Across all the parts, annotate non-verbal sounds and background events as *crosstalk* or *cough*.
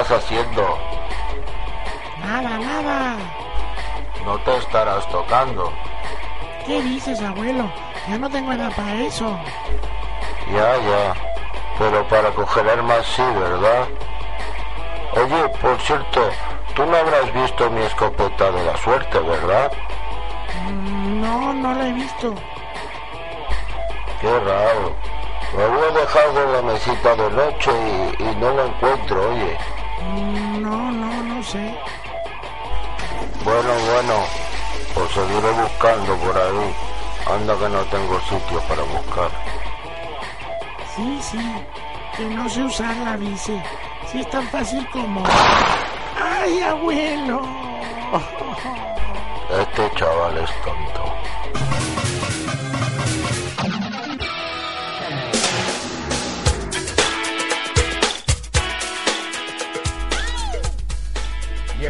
Estás haciendo? Nada, nada. No te estarás tocando. ¿Qué dices, abuelo? Ya no tengo edad para eso. Ya, ya. Pero para coger más sí, ¿verdad? Oye, por cierto, tú no habrás visto mi escopeta de la suerte, ¿verdad? Mm, No, no la he visto. Qué raro. Lo había dejado en la mesita de noche y, y no lo encuentro, oye. Mm, No, no, no sé. Bueno, bueno, pues seguiré buscando por ahí. Anda que no tengo sitio para buscar. Sí, sí. Que no sé usar la bici. Sí es tan fácil como... ¡Ay, abuelo! Este chaval es tonto.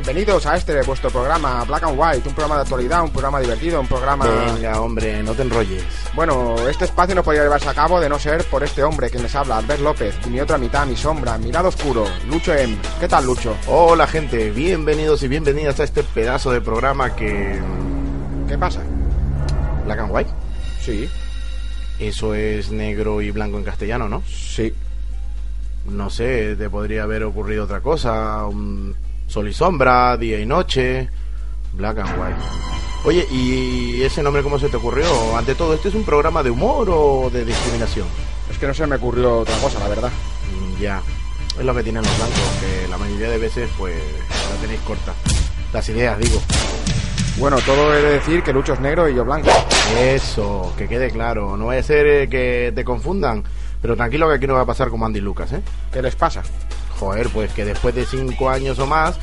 Bienvenidos a este vuestro programa Black and White, un programa de actualidad, un programa divertido, un programa... Venga, hombre, no te enrolles. Bueno, este espacio no podría llevarse a cabo de no ser por este hombre que les habla, Albert López, y mi otra mitad, mi sombra, mi lado oscuro, Lucho M. ¿Qué tal, Lucho? Hola, gente, bienvenidos y bienvenidas a este pedazo de programa que... ¿Qué pasa? Black and White. Sí, Eso es negro y blanco en castellano, ¿no? sí. No sé, te podría haber ocurrido otra cosa. un sol y sombra, día y noche. Black and White. Oye, ¿y ese nombre cómo se te ocurrió? Ante todo, ¿este es un programa de humor o de discriminación? Es que no se me ocurrió otra cosa, la verdad. Mm, Ya, es lo que tienen los blancos, que la mayoría de veces, pues, la tenéis corta. Las ideas, digo. Bueno, todo he de decir que Lucho es negro y yo blanco. Eso, que quede claro. No vaya a ser eh, que te confundan. Pero tranquilo que aquí no va a pasar como Andy Lucas, ¿eh? ¿Qué les pasa? Joder, pues que después de cinco años o más,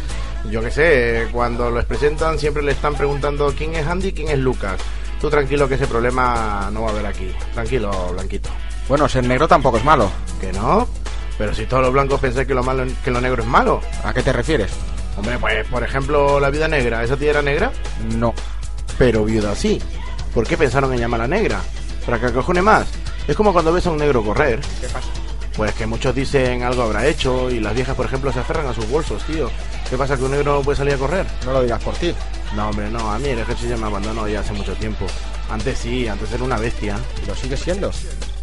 yo que sé, cuando los presentan siempre le están preguntando quién es Andy y quién es Lucas. Tú tranquilo que ese problema no va a haber aquí. Tranquilo, Blanquito. Bueno, ser negro tampoco es malo. ¿Que no? Pero si todos los blancos pensáis que lo malo, que lo negro es malo. ¿A qué te refieres? Hombre, pues por ejemplo, la vida negra, ¿esa tía era negra? No. Pero viuda sí. ¿Por qué pensaron en llamarla negra? ¿Para que acojone más? Es como cuando ves a un negro correr. ¿Qué pasa? Pues que muchos dicen algo habrá hecho y las viejas, por ejemplo, se aferran a sus bolsos, tío. ¿Qué pasa, que un negro no puede salir a correr? No lo digas por ti. No, hombre, no, a mí el ejército ya me abandonó ya hace mucho tiempo. Antes sí, antes era una bestia. ¿Y lo sigues siendo?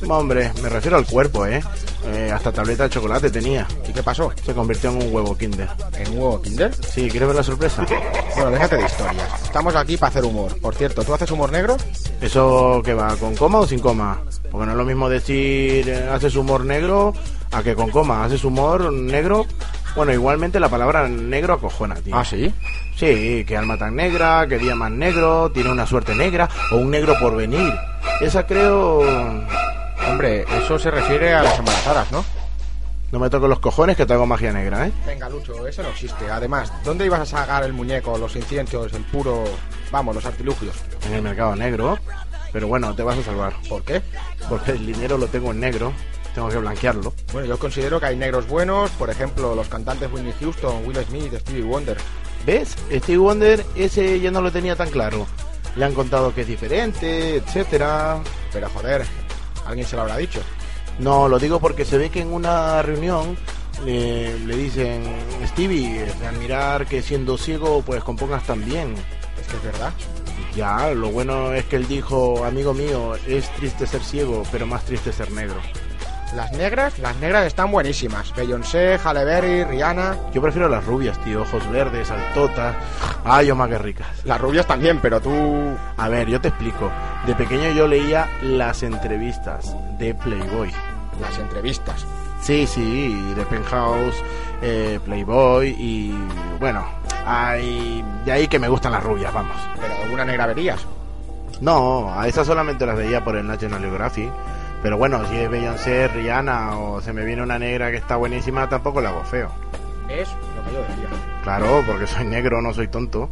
Hombre, me refiero al cuerpo, ¿eh? Eh, hasta tableta de chocolate tenía. ¿Y qué pasó? Se convirtió en un huevo kinder. ¿En un huevo Kinder? Sí, ¿quieres ver la sorpresa? Bueno, déjate de historias. Estamos aquí para hacer humor. Por cierto, ¿tú haces humor negro? ¿Eso qué va? ¿Con coma o sin coma? Porque no es lo mismo decir eh, haces humor negro a que con coma. ¿Haces humor negro? Bueno, igualmente la palabra negro acojona, tío. Ah, sí. Sí, que alma tan negra, que día más negro, tiene una suerte negra o un negro por venir. Esa creo... Hombre, eso se refiere a las embarazadas, ¿no? No me toco los cojones que te hago magia negra, ¿eh? Venga, Lucho, eso no existe. Además, ¿dónde ibas a sacar el muñeco, los inciensos, el puro... Vamos, los artilugios? En el mercado negro. Pero bueno, te vas a salvar. ¿Por qué? Porque el dinero lo tengo en negro. Tengo que blanquearlo. Bueno, yo considero que hay negros buenos, por ejemplo, los cantantes Whitney Houston, Will Smith, Stevie Wonder. ¿Ves? Steve Wonder, ese ya no lo tenía tan claro. Le han contado que es diferente, etcétera. Pero joder, alguien se lo habrá dicho. No, lo digo porque se ve que en una reunión le, le dicen, Stevie, de admirar que siendo ciego pues compongas tan bien. Es que es verdad. Ya, lo bueno es que él dijo, amigo mío, es triste ser ciego, pero más triste ser negro. Las negras, las negras están buenísimas. Beyoncé, Halle Berry, Rihanna. Yo prefiero las rubias, tío. Ojos verdes, altotas. Ay, oh, más que ricas. Las rubias también, pero tú... A ver, yo te explico. De pequeño yo leía las entrevistas de Playboy. Las entrevistas. Sí, sí, de Penthouse, eh, Playboy y... Bueno, hay... De ahí que me gustan las rubias, vamos. ¿Pero alguna negra verías? No, a esas solamente las veía por el National Geographic. Pero bueno, si es Beyoncé, Rihanna o se me viene una negra que está buenísima, tampoco la hago feo. Es lo que yo decía. Claro, porque soy negro, no soy tonto.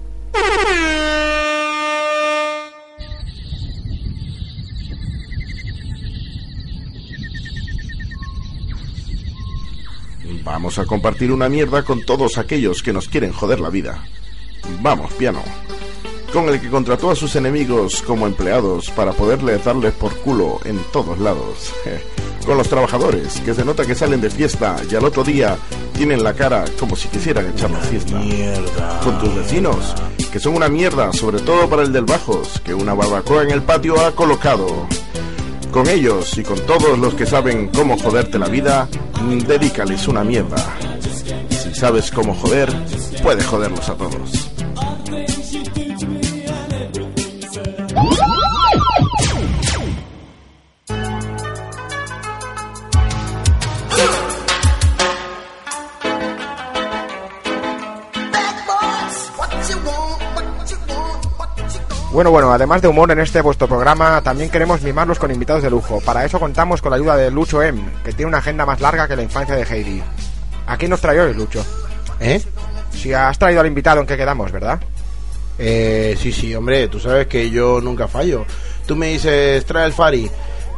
Vamos a compartir una mierda con todos aquellos que nos quieren joder la vida. Vamos, piano. Con el que contrató a sus enemigos como empleados para poderle darles por culo en todos lados. Con los trabajadores, que se nota que salen de fiesta y al otro día tienen la cara como si quisieran echar la fiesta. Con tus vecinos, que son una mierda, sobre todo para el del Bajos, que una barbacoa en el patio ha colocado. Con ellos y con todos los que saben cómo joderte la vida, dedícales una mierda. Si sabes cómo joder, puedes joderlos a todos. Bueno, bueno, además de humor en este vuestro programa, también queremos mimarlos con invitados de lujo. Para eso contamos con la ayuda de Lucho M, que tiene una agenda más larga que la infancia de Heidi. ¿A quién nos trae hoy, Lucho? ¿Eh? Si has traído al invitado en que quedamos, ¿verdad? Eh, sí, sí, hombre, tú sabes que yo nunca fallo. Tú me dices, trae el Fari.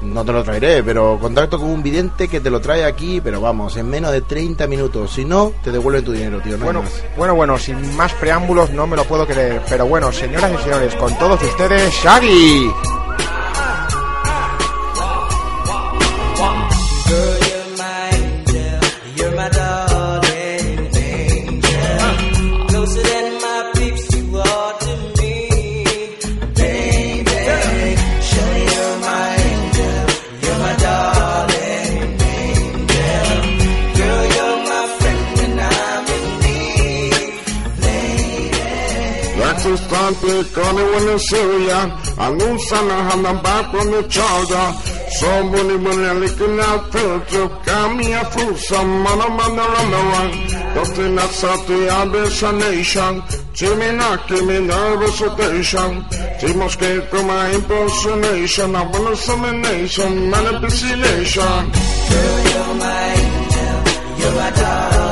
No te lo traeré, pero contacto con un vidente que te lo trae aquí, pero vamos, en menos de 30 minutos. Si no, te devuelven tu dinero, tío. No Bueno, bueno, bueno, sin más preámbulos no me lo puedo creer. Pero bueno, señoras y señores, con todos ustedes, Shaggy. To call it when it's Syria. I knew Santa had them back from the charger. So money when they're licking out filter. Got me a fruit, some man I'm on the run the run. Nothing that's out the destination. Jimmy not give me nervous rotation. Timos que con my impersonation. I. Girl, you're my angel. You're my darling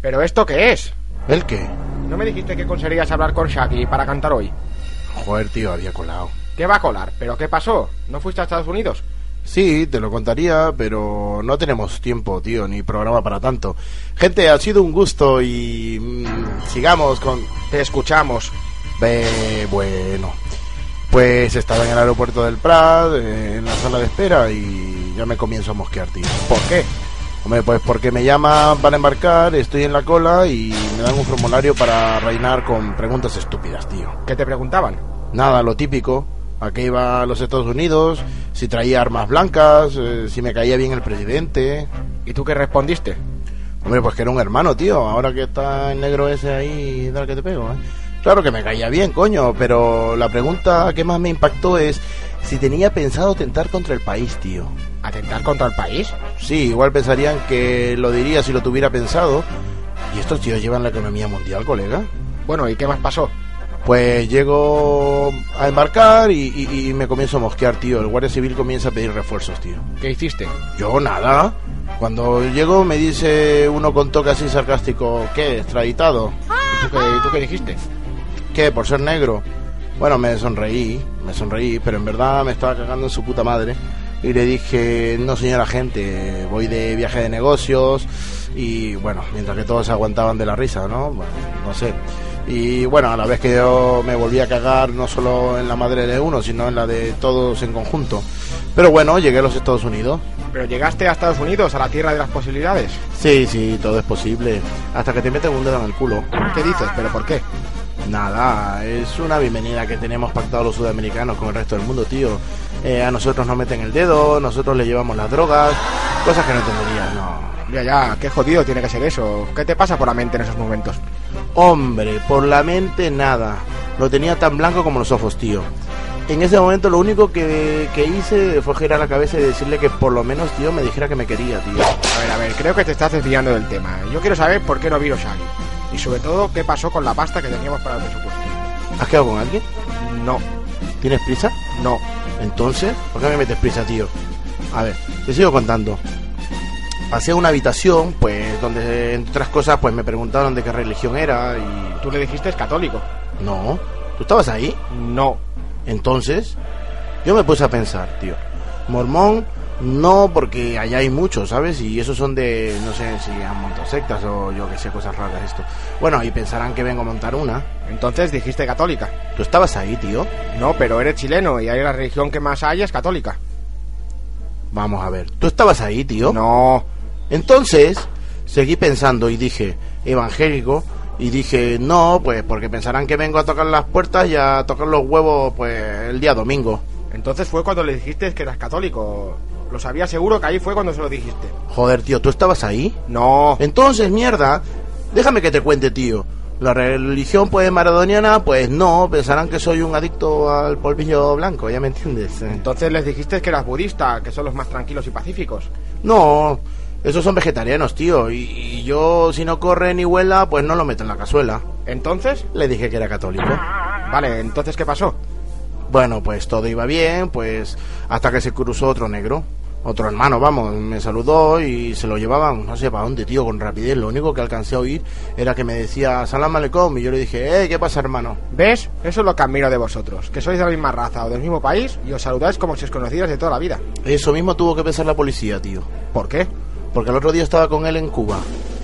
¿Pero esto qué es? ¿El qué? ¿No me dijiste que conseguirías hablar con Shaggy para cantar hoy? Joder, tío, había colado. ¿Qué va a colar? ¿Pero qué pasó? ¿No fuiste a Estados Unidos? Sí, te lo contaría, pero no tenemos tiempo, tío, ni programa para tanto. Gente, ha sido un gusto y mm, sigamos con... Te escuchamos. Bueno, pues estaba en el aeropuerto del Prat, eh, en la sala de espera y ya me comienzo a mosquear, tío. ¿Por qué? Hombre, pues porque me llaman para embarcar, estoy en la cola y me dan un formulario para reinar con preguntas estúpidas, tío. ¿Qué te preguntaban? Nada, lo típico. ¿A qué iba a los Estados Unidos? Si traía armas blancas, eh, si me caía bien el presidente. ¿Y tú qué respondiste? Hombre, pues que era un hermano, tío. Ahora que está el negro ese ahí, dale que te pego, ¿eh? Claro que me caía bien, coño, pero la pregunta que más me impactó es si tenía pensado tentar contra el país, tío. ¿Atentar contra el país? Sí, igual pensarían que lo diría si lo tuviera pensado. ¿Y estos tíos llevan la economía mundial, colega? Bueno, ¿y qué más pasó? Pues llego a embarcar y, y- y me comienzo a mosquear, tío. El guardia civil comienza a pedir refuerzos, tío. ¿Qué hiciste? Yo nada. Cuando llego me dice uno con toque así sarcástico, ¿qué? ¿Extraditado? ¿Y tú qué, tú qué dijiste? ¿Qué? ¿Por ser negro? Bueno, me sonreí, me sonreí, pero en verdad me estaba cagando en su puta madre. y le dije, no señora gente, voy de viaje de negocios y bueno, mientras que todos se aguantaban de la risa, ¿no? Bueno, no sé. Y bueno, a la vez que yo me volví a cagar no solo en la madre de uno, sino en la de todos en conjunto. Pero bueno, llegué a los Estados Unidos. ¿Pero llegaste a Estados Unidos, a la tierra de las posibilidades? Sí, sí, todo es posible. Hasta que te meten un dedo en el culo. ¿Qué dices? ¿Pero por qué? Nada, es una bienvenida que tenemos pactado los sudamericanos con el resto del mundo, tío. Eh, a nosotros nos meten el dedo, nosotros le llevamos las drogas, cosas que no entenderías, no. Ya, ya, qué jodido tiene que ser eso. ¿Qué te pasa por la mente en esos momentos? Hombre, por la mente nada. Lo tenía tan blanco como los ojos, tío. En ese momento lo único que, que hice fue girar la cabeza y decirle que por lo menos, tío, me dijera que me quería, tío. A ver, a ver, creo que te estás desviando del tema. Yo quiero saber por qué no vino Shaggy. Y sobre todo, qué pasó con la pasta que teníamos para el presupuesto. ¿Has quedado con alguien? No, ¿Tienes prisa? no. Entonces, ¿por qué me metes prisa, tío? A ver, te sigo contando. Pasé a una habitación, pues, donde, entre otras cosas, pues me preguntaron de qué religión era y... Tú le dijiste es católico. No, ¿tú estabas ahí? No. Entonces, yo me puse a pensar, tío. Mormón, no, porque allá hay muchos, ¿sabes? Y esos son de, no sé si han montado sectas o yo que sé, cosas raras esto. Bueno, y pensarán que vengo a montar una. Entonces dijiste católica. ¿Tú estabas ahí, tío? No, pero eres chileno y ahí la religión que más hay es católica. Vamos a ver. ¿Tú estabas ahí, tío? No. Entonces, seguí pensando y dije, evangélico, y dije, no, pues porque pensarán que vengo a tocar las puertas y a tocar los huevos, pues el día domingo. Entonces fue cuando le dijiste que eras católico. Lo sabía seguro que ahí fue cuando se lo dijiste. Joder, tío, ¿tú estabas ahí? No. Entonces, mierda, déjame que te cuente, tío. La religión, pues, maradoniana, pues no, pensarán que soy un adicto al polvillo blanco, ¿ya me entiendes? Eh, Entonces les dijiste que eras budista, que son los más tranquilos y pacíficos. No, esos son vegetarianos, tío, y, y yo, si no corre ni huela, pues no lo meto en la cazuela. Entonces, Le dije que era católico. vale, entonces ¿qué pasó? Bueno, pues todo iba bien, pues hasta que se cruzó otro negro. Otro hermano, vamos, me saludó y se lo llevaban, no sé para dónde, tío, con rapidez. Lo único que alcancé a oír era que me decía Salam Aleikum y yo le dije, eh, ¿qué pasa, hermano? ¿Ves? Eso es lo que admiro de vosotros, que sois de la misma raza o del mismo país y os saludáis como si os conocierais de toda la vida. Eso mismo tuvo que pensar la policía, tío. ¿Por qué? Porque el otro día estaba con él en Cuba.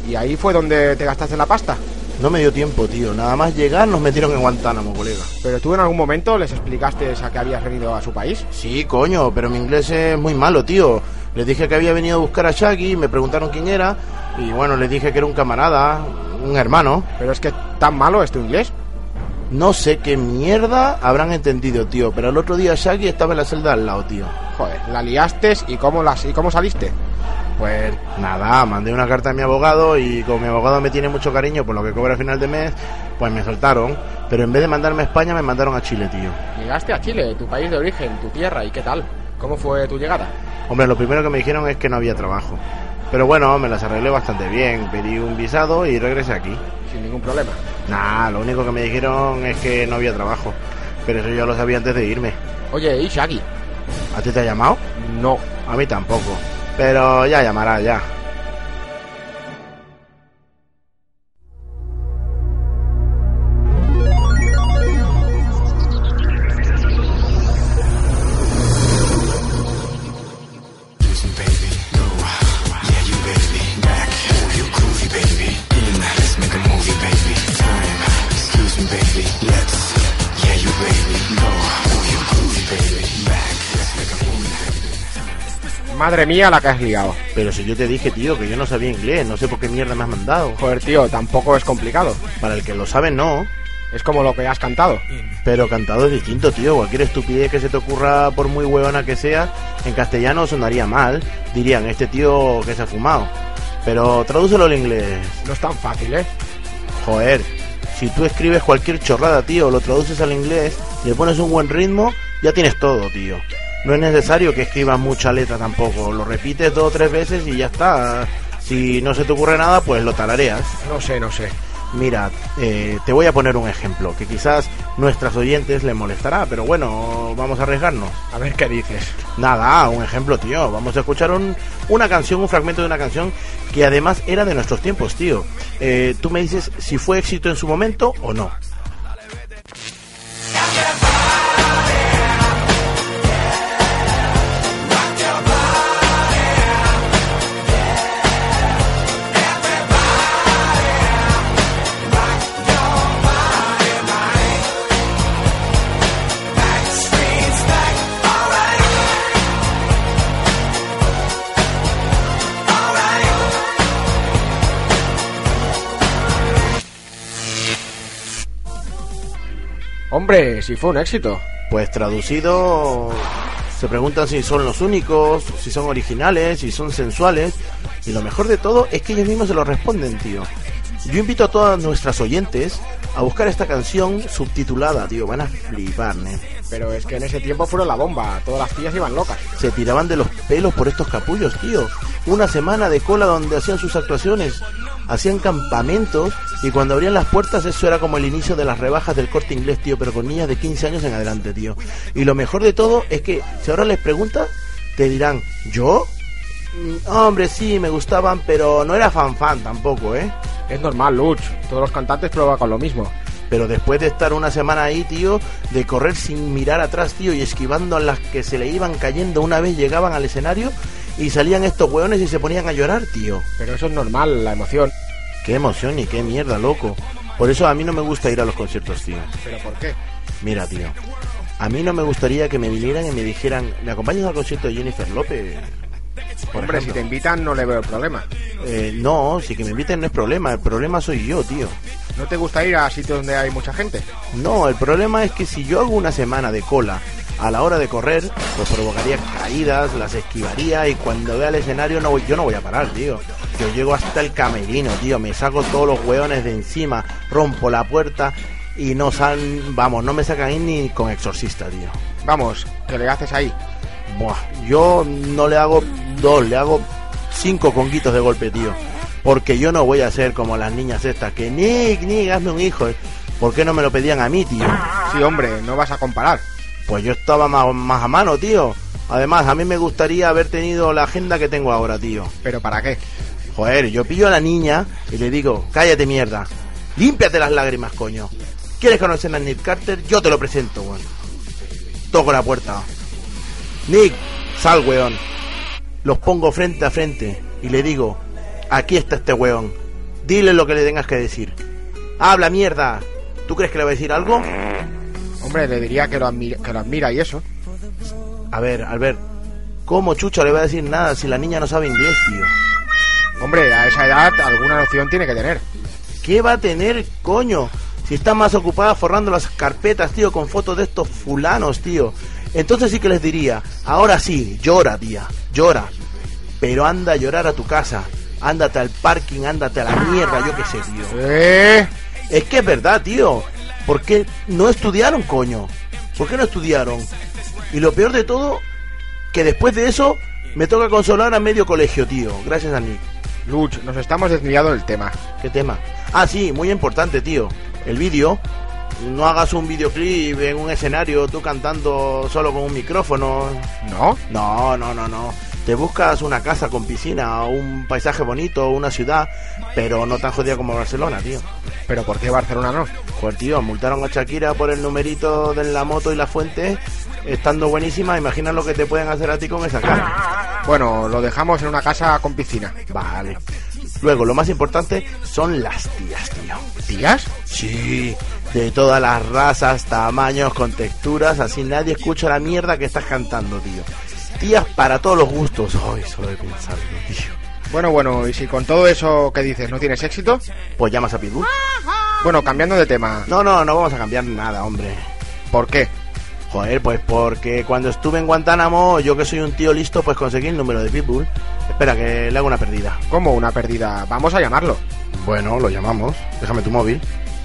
¿Y ahí fue donde te gastaste la pasta? No me dio tiempo, tío. Nada más llegar nos metieron en Guantánamo, colega. ¿Pero tú en algún momento les explicaste a que habías venido a su país? Sí, coño, pero mi inglés es muy malo, tío. Les dije que había venido a buscar a Shaggy, me preguntaron quién era, y bueno, les dije que era un camarada, un hermano. ¿Pero es que tan malo es tu inglés? No sé qué mierda habrán entendido, tío, pero el otro día Shaggy estaba en la celda al lado, tío. Joder, la liaste y cómo, las, y cómo saliste. Pues nada, mandé una carta a mi abogado y como mi abogado me tiene mucho cariño por lo que cobra a final de mes, pues me soltaron. Pero en vez de mandarme a España, me mandaron a Chile, tío. Llegaste a Chile, tu país de origen, tu tierra, ¿y qué tal? ¿Cómo fue tu llegada? Hombre, lo primero que me dijeron es que no había trabajo. Pero bueno, me las arreglé bastante bien. Pedí un visado y regresé aquí. Sin ningún problema. Nah, lo único que me dijeron es que no había trabajo. Pero eso ya lo sabía antes de irme. Oye, ¿y Shaggy? ¿A ti te ha llamado? No. A mí tampoco. Pero ya llamará, ya. Madre mía, la que has liado. Pero si yo te dije, tío, que yo no sabía inglés, no sé por qué mierda me has mandado. Joder, tío, tampoco es complicado. Para el que lo sabe, no. Es como lo que has cantado. Pero cantado es distinto, tío. Cualquier estupidez que se te ocurra, por muy huevona que sea, en castellano sonaría mal. Dirían, este tío que se ha fumado. Pero tradúcelo al inglés. No es tan fácil, ¿eh? Joder, si tú escribes cualquier chorrada, tío, lo traduces al inglés, le pones un buen ritmo, ya tienes todo, tío. No es necesario que escribas mucha letra tampoco. Lo repites dos o tres veces y ya está. Si no se te ocurre nada, pues lo tarareas. No sé, no sé. Mira, eh, te voy a poner un ejemplo que quizás nuestras oyentes les molestará, pero bueno, vamos a arriesgarnos. A ver qué dices. Nada, un ejemplo, tío. Vamos a escuchar un- una canción, un fragmento de una canción que además era de nuestros tiempos, tío. Eh, tú me dices si fue éxito en su momento o no. Hombre, si fue un éxito. Pues traducido, se preguntan si son los únicos, si son originales, si son sensuales. Y lo mejor de todo es que ellos mismos se lo responden, tío. Yo invito a todas nuestras oyentes a buscar esta canción subtitulada, tío. Van a flipar, ¿eh? Pero es que en ese tiempo fueron la bomba. Todas las tías iban locas. Se tiraban de los pelos por estos capullos, tío. Una semana de cola donde hacían sus actuaciones. Hacían campamentos y cuando abrían las puertas eso era como el inicio de las rebajas del corte inglés, tío, pero con niñas de 15 años en adelante, tío. Y lo mejor de todo es que si ahora les preguntas, te dirán, ¿yo? Mm, Hombre, sí, me gustaban, pero no era fan fan tampoco, ¿eh? Es normal, Luch. Todos los cantantes prueban con lo mismo. Pero después de estar una semana ahí, tío, de correr sin mirar atrás, tío, y esquivando a las que se le iban cayendo una vez llegaban al escenario y salían estos hueones y se ponían a llorar, tío. Pero eso es normal, la emoción. Qué emoción y qué mierda, loco. Por eso a mí no me gusta ir a los conciertos, tío. ¿Pero por qué? Mira, tío. A mí no me gustaría que me vinieran y me dijeran, ¿me acompañas al concierto de Jennifer López? Por Hombre, si ejemplo. te invitan no le veo el problema. Eh, no, si que me inviten no es problema, el problema soy yo, tío. ¿No te gusta ir a sitios donde hay mucha gente? No, el problema es que si yo hago una semana de cola a la hora de correr, pues provocaría caídas, las esquivaría y cuando vea el escenario no voy, yo no voy a parar, tío. Yo llego hasta el camerino, tío, me saco todos los hueones de encima, rompo la puerta y no salen, vamos, no me sacan ahí ni con exorcista, tío. Vamos, ¿qué le haces ahí? Buah, yo no le hago dos, le hago cinco conguitos de golpe, tío. Porque yo no voy a ser como las niñas estas que, Nick, Nick, hazme un hijo. ¿Por qué no me lo pedían a mí, tío? Sí, hombre, no vas a comparar. Pues yo estaba más, más a mano, tío. Además, a mí me gustaría haber tenido la agenda que tengo ahora, tío. ¿Pero para qué? Joder, yo pillo a la niña y le digo, cállate mierda. Límpiate las lágrimas, coño. ¿Quieres conocer a Nick Carter? Yo te lo presento, weón. Toco la puerta. Nick, sal, weón. Los pongo frente a frente y le digo, aquí está este weón. Dile lo que le tengas que decir. Habla, mierda. ¿Tú crees que le va a decir algo? Hombre, le diría que lo, admira, que lo admira y eso. A ver, Albert, ¿cómo Chucho le va a decir nada si la niña no sabe inglés, tío? Hombre, a esa edad alguna noción tiene que tener. ¿Qué va a tener, coño? Si está más ocupada forrando las carpetas, tío, con fotos de estos fulanos, tío. Entonces sí que les diría, ahora sí, llora, tía, llora. Pero anda a llorar a tu casa. Ándate al parking, ándate a la mierda, yo qué sé, tío. ¿Eh? Es que es verdad, tío. ¿Por qué no estudiaron, coño? ¿Por qué no estudiaron? Y lo peor de todo, que después de eso me toca consolar a medio colegio, tío. Gracias a Nick. Luch, nos estamos desviando del tema. ¿Qué tema? Ah, sí, muy importante, tío. El vídeo. No hagas un videoclip en un escenario tú cantando solo con un micrófono. ¿No? No, no, no, no. Te buscas una casa con piscina, un paisaje bonito, una ciudad, pero no tan jodida como Barcelona, tío. ¿Pero por qué Barcelona no? Pues tío, multaron a Shakira por el numerito de la moto y la fuente, estando buenísima, imagina lo que te pueden hacer a ti con esa cara. Bueno, lo dejamos en una casa con piscina. Vale. Luego, lo más importante son las tías, tío. ¿Tías? Sí, de todas las razas, tamaños, con texturas, así nadie escucha la mierda que estás cantando, tío. Tías para todos los gustos. Ay, solo de pensarlo, tío. Bueno, bueno, y si con todo eso que dices no tienes éxito, Pues llamas a Pitbull. Bueno, cambiando de tema, No, no, no vamos a cambiar nada, hombre. ¿por qué? Joder, pues porque cuando estuve en Guantánamo, yo que soy un tío listo, pues conseguí el número de Pitbull. Espera, que le hago una perdida. ¿Cómo una pérdida? Vamos a llamarlo. Bueno, lo llamamos. Déjame tu móvil.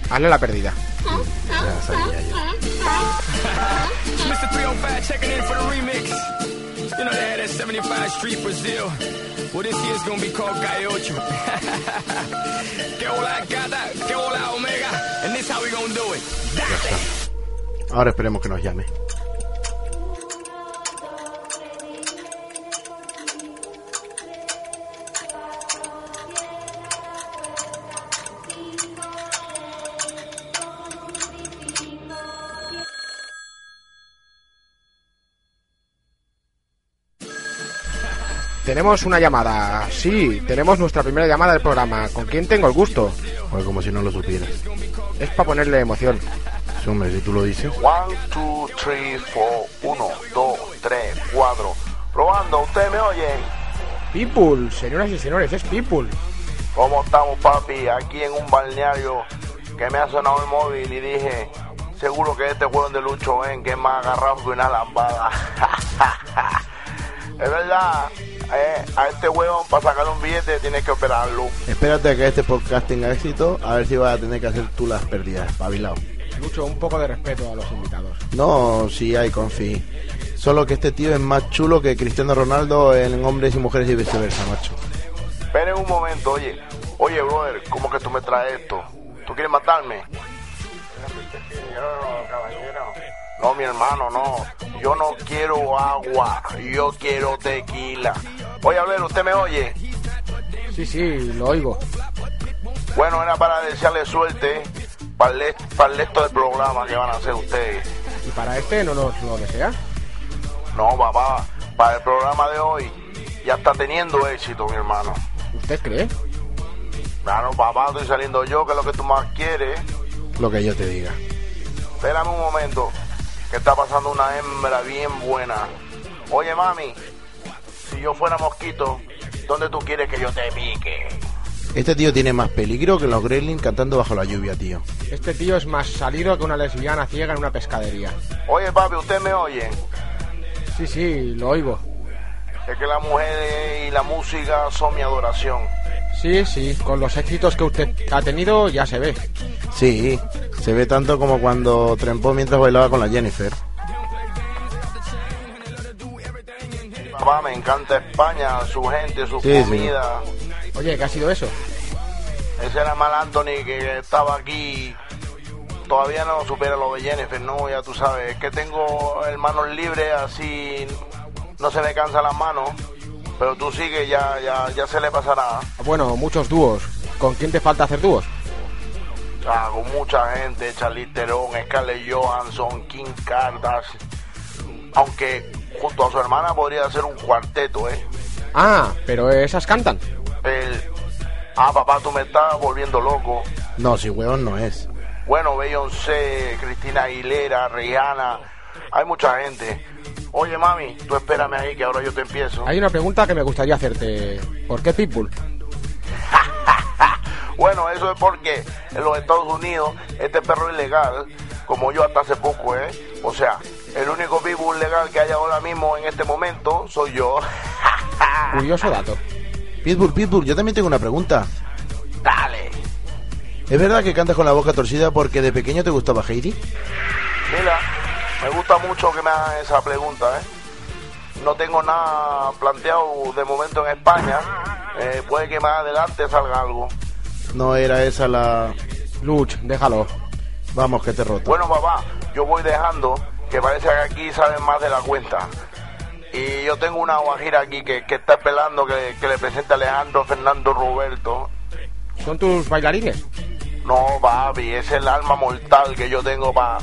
Hazle la pérdida. Ya sabía yo. Mr. 305 checking in for the remix. You know they had that 75 Street Brazil. Well, this year's gonna be called Calle Ocho. omega. And this how do it. Ahora esperemos que nos llame. Tenemos una llamada. Sí, tenemos nuestra primera llamada del programa. ¿Con quién tengo el gusto? Joder, como si no lo supieras. Es para ponerle emoción. Sí, hombre, si tú lo dices. One, two, three, four. Uno, dos, tres, cuatro. Probando, ¿usted me oye? People, señoras y señores, es People. ¿Cómo estamos, papi? Aquí en un balneario que me ha sonado el móvil y dije, seguro que este huevón de Lucho ven que es más agarrado que una lambada. *laughs* es verdad, eh, a este huevón para sacar un billete tienes que operarlo. Espérate a que este podcast tenga éxito, a ver si vas a tener que hacer tú las pérdidas, espabilado. Lucho, un poco de respeto a los invitados. No, sí hay, confí. Solo que este tío es más chulo que Cristiano Ronaldo en hombres y mujeres y viceversa, macho. Esperen un momento, oye. Oye, brother, ¿cómo que tú me traes esto? ¿Tú quieres matarme? No, mi hermano, no. Yo no quiero agua, yo quiero tequila. Oye, a ver, ¿usted me oye? Sí, sí, lo oigo. Bueno, era para desearle suerte para el, para el resto del programa que van a hacer ustedes. ¿Y para este no nos lo desea? No, papá, para el programa de hoy ya está teniendo éxito, mi hermano. ¿Usted cree? Claro, papá, estoy saliendo yo, que es lo que tú más quieres. Lo que yo te diga. Espérame un momento, que está pasando una hembra bien buena. Oye, mami, yo fuera mosquito, ¿dónde tú quieres que yo te pique? Este tío tiene más peligro que los gremlins cantando bajo la lluvia, tío. Este tío es más salido que una lesbiana ciega en una pescadería. Oye, papi, ¿usted me oye? Sí, sí, lo oigo. Es que la mujer y la música son mi adoración. Sí, sí, con los éxitos que usted ha tenido ya se ve. Sí, se ve tanto como cuando trempó mientras bailaba con la Jennifer. Papá, me encanta España, su gente, su Sí, sí. comida. Oye, ¿qué ha sido eso? Ese era Mal Anthony que estaba aquí. Todavía no supera lo de Jennifer, no, ya tú sabes. Es que tengo el manos libres, así no se me cansan las manos. Pero tú sigue, ya, ya, ya se le pasará. Bueno, muchos dúos. ¿Con quién te falta hacer dúos? Ah, con mucha gente, Charlize Theron, Scarlett Johansson, Kim Kardashian. Aunque junto a su hermana podría ser un cuarteto, ¿eh? Ah, pero esas cantan. El... Ah, papá, tú me estás volviendo loco. No, si huevón no es. Bueno, Beyoncé, Cristina Aguilera, Rihanna, hay mucha gente. Oye, mami, tú espérame ahí que ahora yo te empiezo. Hay una pregunta que me gustaría hacerte. ¿Por qué Pitbull? *laughs* Bueno, eso es porque en los Estados Unidos este perro es legal, como yo hasta hace poco, ¿eh? O sea, el único pitbull legal que hay ahora mismo en este momento soy yo. *laughs* Curioso dato. Pitbull, Pitbull, yo también tengo una pregunta. Dale. ¿Es verdad que cantas con la boca torcida porque de pequeño te gustaba Heidi? Mira, me gusta mucho que me hagan esa pregunta, ¿eh? No tengo nada planteado de momento en España. Eh, puede que más adelante salga algo. No era esa la... Luch, déjalo. Vamos, que te roto. Bueno, papá, yo voy dejando, que parece que aquí saben más de la cuenta. Y yo tengo una guajira aquí que, que está esperando que, que le presente a Alejandro Fernando Roberto. ¿Son tus bailarines? No, papi, es el alma mortal que yo tengo para...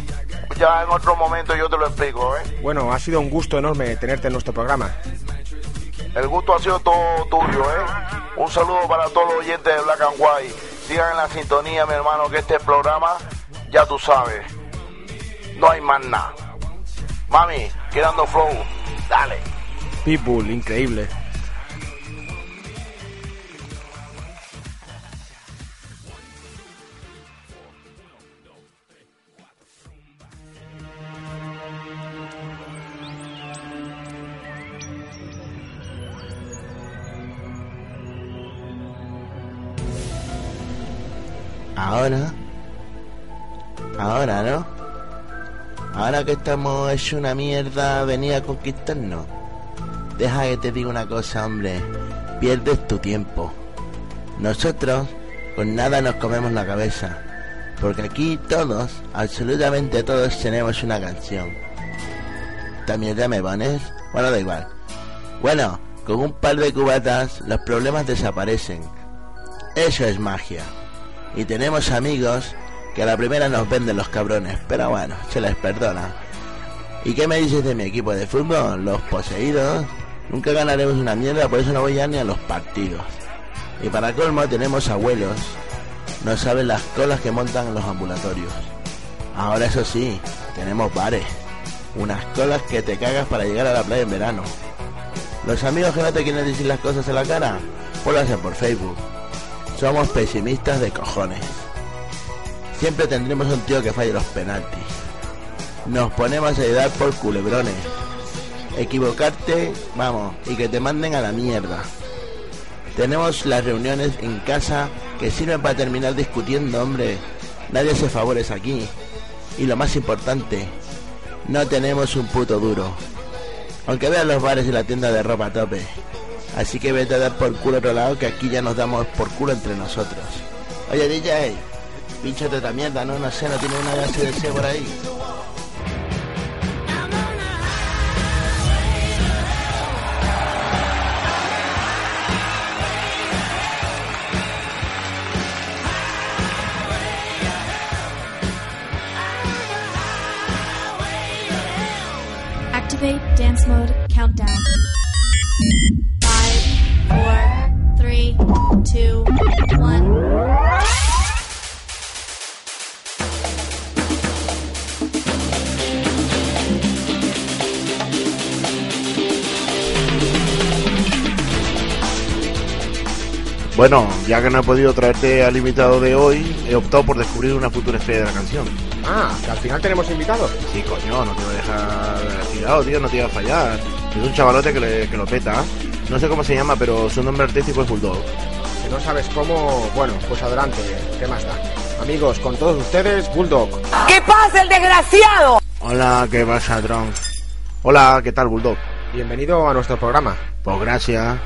Ya en otro momento yo te lo explico, ¿eh? Bueno, ha sido un gusto enorme tenerte en nuestro programa. El gusto ha sido todo tuyo, ¿eh? Un saludo para todos los oyentes de Black and White. Sigan en la sintonía, mi hermano, que este programa, ya tú sabes, no hay más nada. Mami, quedando flow, dale. Pitbull, increíble. Ahora. Ahora, ¿no? Ahora que estamos hecho una mierda, venía a conquistarnos. Deja que te diga una cosa, hombre. Pierdes tu tiempo. Nosotros con nada nos comemos la cabeza. Porque aquí todos, absolutamente todos, tenemos una canción. ¿También ya me pones? Bueno, da igual. Bueno, con un par de cubatas los problemas desaparecen. Eso es magia. Y tenemos amigos que a la primera nos venden los cabrones, pero bueno, se les perdona. ¿Y qué me dices de mi equipo de fútbol? Los poseídos. Nunca ganaremos una mierda, por eso no voy ya ni a los partidos. Y para colmo tenemos abuelos. No saben las colas que montan en los ambulatorios. Ahora eso sí, tenemos bares. Unas colas que te cagas para llegar a la playa en verano. Los amigos que no te quieren decir las cosas en la cara, pues lo hacen por Facebook. Somos pesimistas de cojones. Siempre tendremos un tío que falle los penaltis. nos ponemos a ayudar por culebrones. Equivocarte, vamos, y que te manden a la mierda. Tenemos las reuniones en casa que sirven para terminar discutiendo, hombre. Nadie hace favores aquí. Y lo más importante, no tenemos un puto duro. Aunque vean los bares y la tienda de ropa a tope. Así que vete a dar por culo a otro lado que aquí ya nos damos por culo entre nosotros. Oye DJ, pinchate esta mierda, no, sé, no tiene una ACDC por ahí. Activate dance mode countdown. Five, four, three, two, one. Bueno, ya que no he podido traerte al invitado de hoy, he optado por descubrir una futura estrella de la canción. Ah, que al final tenemos invitados. Sí, coño, no te voy a dejar tirado, tío, no te iba a fallar. Es un chavalote que, le- que lo peta. No sé cómo se llama, pero su nombre artístico es Bulldog. Que no sabes cómo. Bueno, pues adelante, ¿qué más da? Amigos, con todos ustedes, Bulldog. ¿Qué pasa, el desgraciado? Hola, ¿qué pasa, Tron? Hola, ¿qué tal, Bulldog? Bienvenido a nuestro programa. Pues gracias.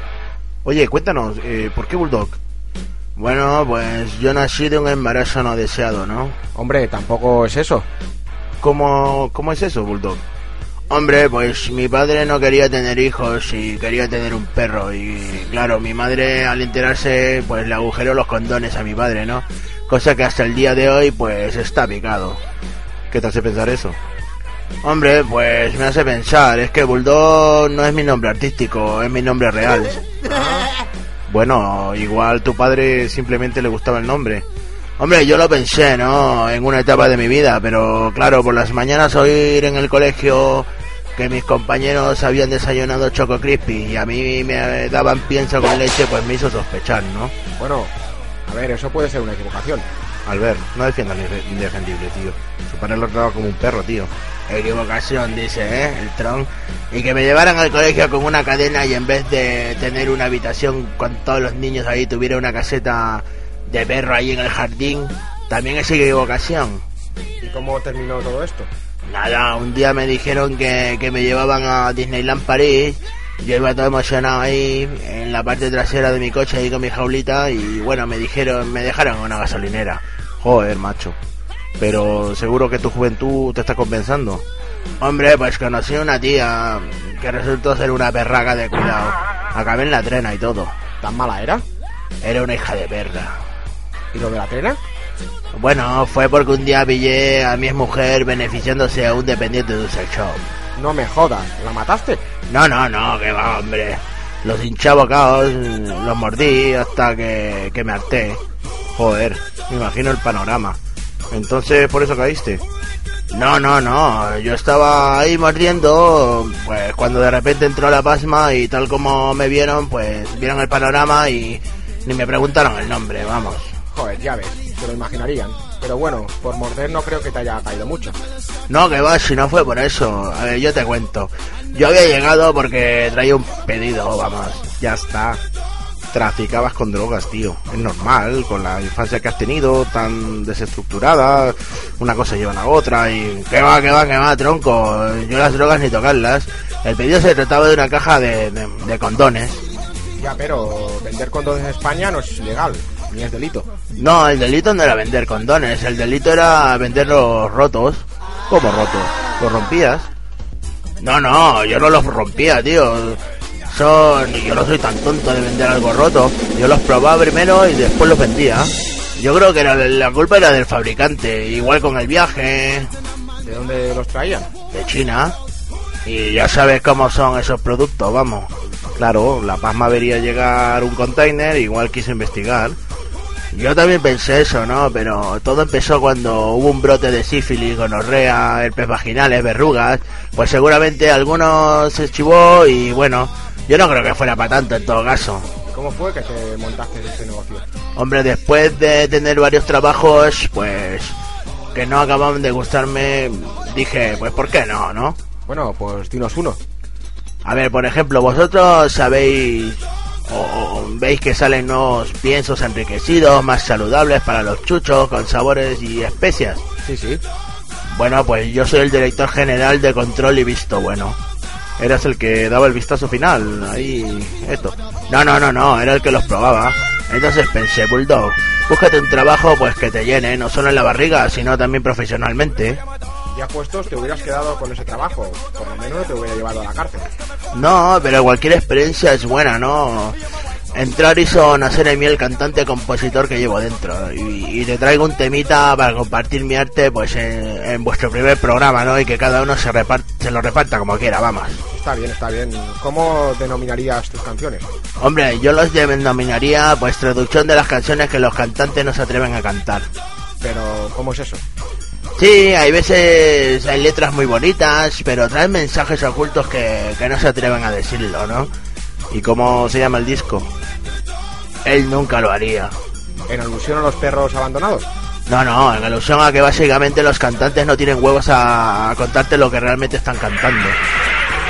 Oye, cuéntanos, eh, ¿por qué Bulldog? Bueno, pues yo nací de un embarazo no deseado, ¿no? Hombre, tampoco es eso. ¿Cómo, cómo es eso, Bulldog? Hombre, pues mi padre no quería tener hijos y quería tener un perro y claro, mi madre al enterarse pues le agujeró los condones a mi padre, ¿no? Cosa que hasta el día de hoy pues está picado. ¿Qué te hace pensar eso? Hombre, pues me hace pensar, es que Bulldog no es mi nombre artístico, es mi nombre real. *laughs* Bueno, igual tu padre simplemente le gustaba el nombre. Hombre, yo lo pensé, ¿no? En una etapa de mi vida, pero claro, por las mañanas oír en el colegio que mis compañeros habían desayunado Choco Crispy y a mí me daban pienso con leche, pues me hizo sospechar, ¿no? Bueno, a ver, eso puede ser una equivocación. Albert, no defiendas lo indefendible, tío. Su padre lo trataba como un perro, tío. Equivocación, dice, ¿eh? El tron. Y que me llevaran al colegio con una cadena y en vez de tener una habitación con todos los niños ahí, tuviera una caseta de perro ahí en el jardín. También es equivocación. ¿Y cómo terminó todo esto? Nada, un día me dijeron que, que me llevaban a Disneyland París. Yo iba todo emocionado ahí en la parte trasera de mi coche ahí con mi jaulita y bueno, me dijeron, me dejaron en una gasolinera. Joder, macho. Pero seguro que tu juventud te está compensando. Hombre, pues conocí una tía que resultó ser una perraca de cuidado. Acabé en la trena y todo. ¿Tan mala era? Era una hija de perra. ¿Y lo de la trena? Bueno, fue porque un día pillé a mi mujer beneficiándose a un dependiente de un sex shop. No me jodas, ¿la mataste? No, no, no, que va, hombre. Los hinchabocados los mordí hasta que, que me harté. Joder, me imagino el panorama. Entonces, ¿por eso caíste? No, no, no. Yo estaba ahí mordiendo, pues cuando de repente entró la pasma y tal como me vieron, pues vieron el panorama y ni me preguntaron el nombre, vamos. Joder, ya ves, se lo imaginarían. Pero bueno, por morder no creo que te haya caído mucho. No, que va, si no fue por eso. A ver, yo te cuento. Yo había llegado porque traía un pedido, vamos. Ya está. Traficabas con drogas, tío. Es normal, con la infancia que has tenido, tan desestructurada. Una cosa lleva a la otra y... Que va, que va, que va, tronco. Yo las drogas ni tocarlas. El pedido se trataba de una caja de, de, de condones. Ya, pero vender condones en España no es ilegal, ni es delito. No, el delito no era vender condones. El delito era venderlos rotos. ¿Cómo rotos? ¿Los rompías? No, no, yo no los rompía, tío. Son, yo no soy tan tonto de vender algo roto. Yo los probaba primero y después los vendía. Yo creo que era, la culpa era del fabricante. Igual con el viaje ¿De dónde los traían? de China. Y ya sabes cómo son esos productos, vamos. Claro, La Pasma vería llegar un container, igual quise investigar. Yo también pensé eso, ¿no? Pero todo empezó cuando hubo un brote de sífilis, gonorrea, herpes vaginales, verrugas. Pues seguramente alguno se chivó y bueno, yo no creo que fuera para tanto en todo caso. ¿Cómo fue que te montaste este negocio? Hombre, después de tener varios trabajos, pues que no acababan de gustarme, dije, pues ¿por qué no, no? Bueno, pues dinos uno. A ver, por ejemplo, vosotros sabéis o veis que salen nuevos piensos enriquecidos, más saludables para los chuchos, con sabores y especias. Sí, sí. Bueno, pues yo soy el director general de control y visto bueno. Eras el que daba el vistazo final, ahí, esto. No, no, no, no, era el que los probaba. Entonces pensé, Bulldog, búscate un trabajo pues que te llene, no solo en la barriga, sino también profesionalmente. Ya puestos te hubieras quedado con ese trabajo. Por lo menos no te hubiera llevado a la cárcel. No, pero cualquier experiencia es buena, ¿no? Entrar hizo nacer en mí el cantante compositor que llevo dentro y, y te traigo un temita para compartir mi arte pues en, en vuestro primer programa, ¿no? Y que cada uno se, repart- se lo reparta como quiera, vamos. Está bien, está bien. ¿Cómo denominarías tus canciones? Hombre, yo los denominaría pues traducción de las canciones que los cantantes no se atreven a cantar. Pero, ¿cómo es eso? Sí, hay veces hay letras muy bonitas, pero traen mensajes ocultos que, que no se atreven a decirlo, ¿no? ¿Y cómo se llama el disco? Él nunca lo haría. ¿En alusión a los perros abandonados? No, no, en alusión a que básicamente los cantantes no tienen huevos a, contarte lo que realmente están cantando.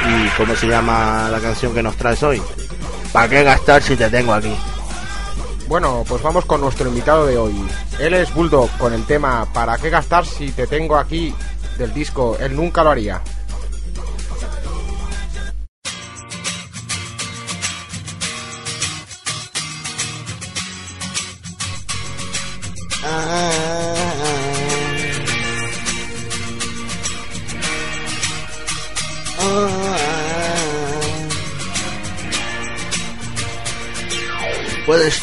¿Y cómo se llama la canción que nos traes hoy? ¿Para qué gastar si te tengo aquí? Bueno, pues vamos con nuestro invitado de hoy. Él es Bulldog con el tema ¿Para qué gastar si te tengo aquí? del disco Él nunca lo haría.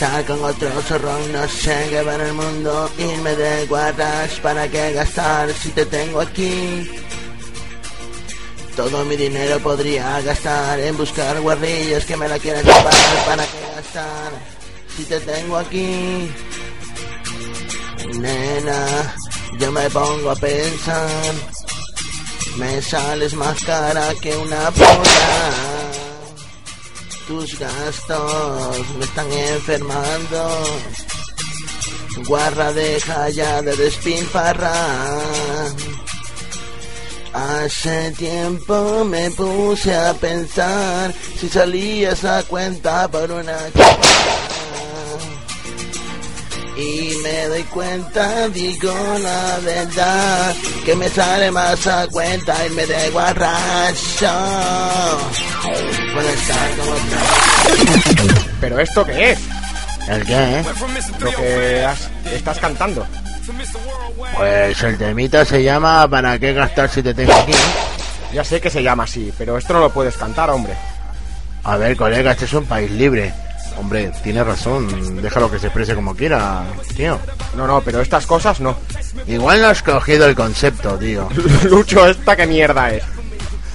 Con otro zorro, no sé qué va en el mundo, irme de guardas, ¿para qué gastar si te tengo aquí? Todo mi dinero podría gastar en buscar guarrillas que me la quieran chupar, ¿para qué gastar si te tengo aquí? Nena, yo me pongo a pensar, me sales más cara que una polla. Tus gastos me están enfermando. Guarra, deja ya de despilfarrar. Hace tiempo me puse a pensar si salías a cuenta por una. Y me doy cuenta, digo la verdad, que me sale más a cuenta irme de guarracho. ¿Pero esto qué es? ¿El qué? Lo que has- estás cantando. Pues el temita se llama ¿Para qué gastar si te tengo aquí? Ya sé que se llama así, pero esto no lo puedes cantar, hombre. A ver, colega, este es un país libre. Hombre, tiene razón, déjalo que se exprese como quiera, tío. No, no, pero estas cosas no. Igual no has cogido el concepto, tío. *laughs* Lucho, ¿esta qué mierda es?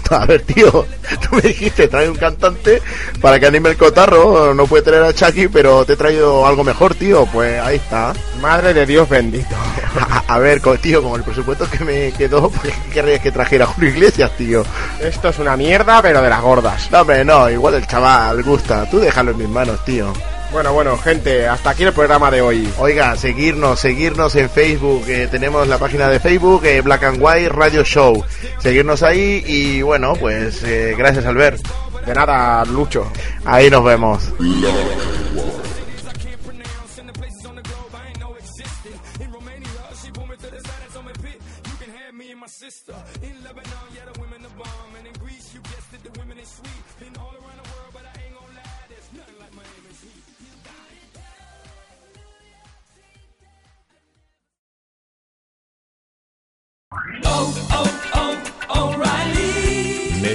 *laughs* A ver, tío, tú me dijiste, trae un cantante para que anime el cotarro, no puede traer a Chucky, pero te he traído algo mejor, tío, pues ahí está. Madre de Dios bendito. *laughs* A, a ver, tío, con el presupuesto que me quedó, pues *laughs* ¿qué querrías que trajera Julio Iglesias, tío? Esto es una mierda, pero de las gordas. No, hombre, no, igual el chaval gusta, tú déjalo en mis manos, tío. Bueno, bueno, gente, hasta aquí el programa de hoy. Oiga, seguirnos, seguirnos en Facebook, eh, tenemos la página de Facebook, eh, Black and White Radio Show. Seguirnos ahí y bueno, pues eh, gracias Albert. De nada, Lucho. Ahí nos vemos.